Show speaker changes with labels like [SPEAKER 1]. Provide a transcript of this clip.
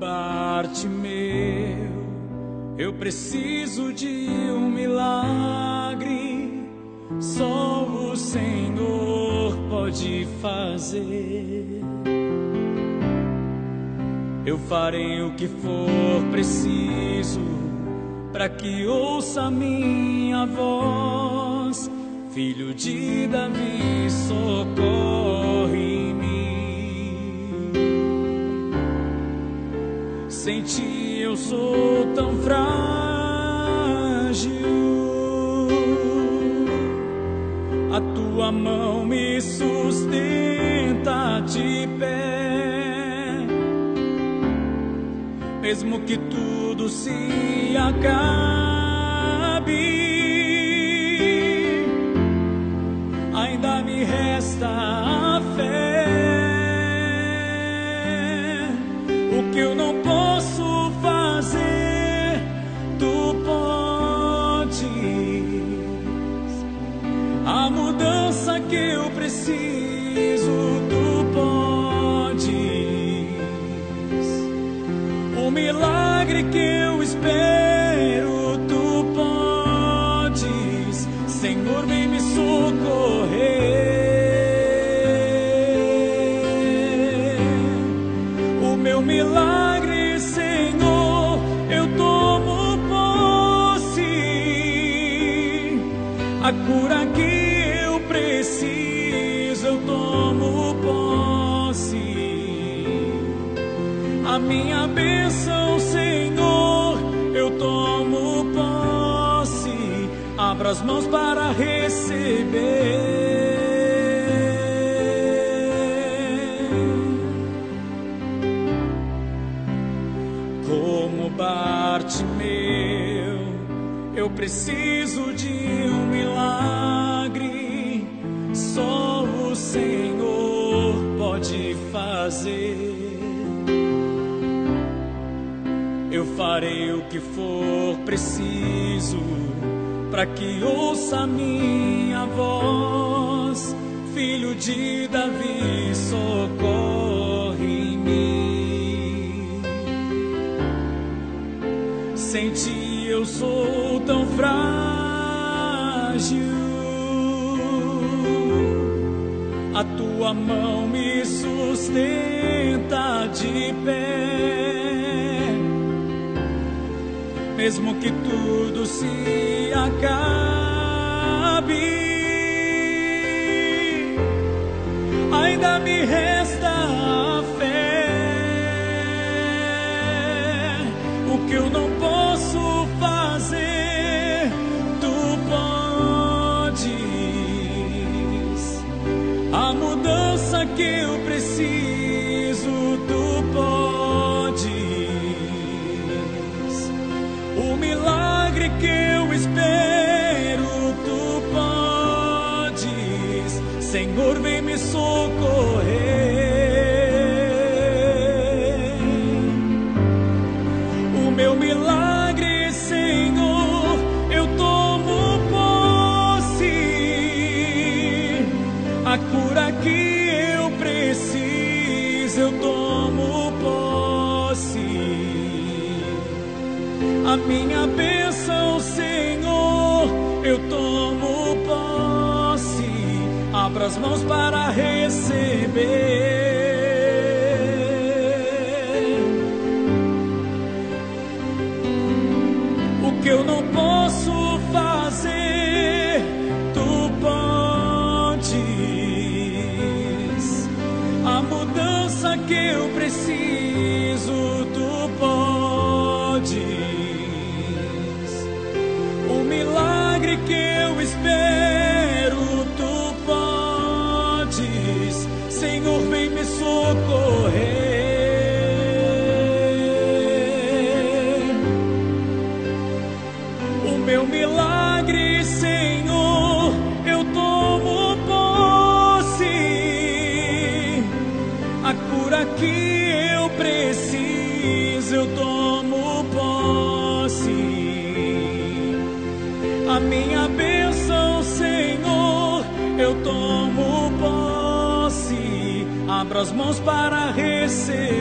[SPEAKER 1] Bartimeu, eu preciso de um milagre. Só o Senhor pode fazer. Eu farei o que for preciso para que ouça minha voz. Filho de Davi, socorre-me. Sem ti eu sou tão frágil. A tua mão me sustenta de pé. Mesmo que tudo se acabe, ainda me resta a fé. O que eu não posso preciso, tu podes. O milagre que eu espero, tu podes. Senhor, vem me socorrer. O meu milagre, Senhor, eu tomo posse. A cura que preciso, eu tomo posse. A minha bênção, Senhor, eu tomo posse. Abra as mãos para receber. Como Bartimeu, eu preciso de um milagre. Só o Senhor pode fazer. Eu farei o que for preciso para que ouça minha voz. Filho de Davi, socorre-me. Sem ti eu sou tão frágil. A tua mão me sustenta de pé. Mesmo que tudo se acabe, ainda me resta a fé. O que eu não preciso, tu podes. O milagre que eu espero, tu podes. Senhor, vem me socorrer. A minha bênção, Senhor, eu tomo posse. Abra as mãos para receber. O que eu não posso fazer, tu podes. A mudança que eu preciso, tu podes. Que eu espero, tu podes. Senhor, vem me socorrer. Abra as mãos para receber.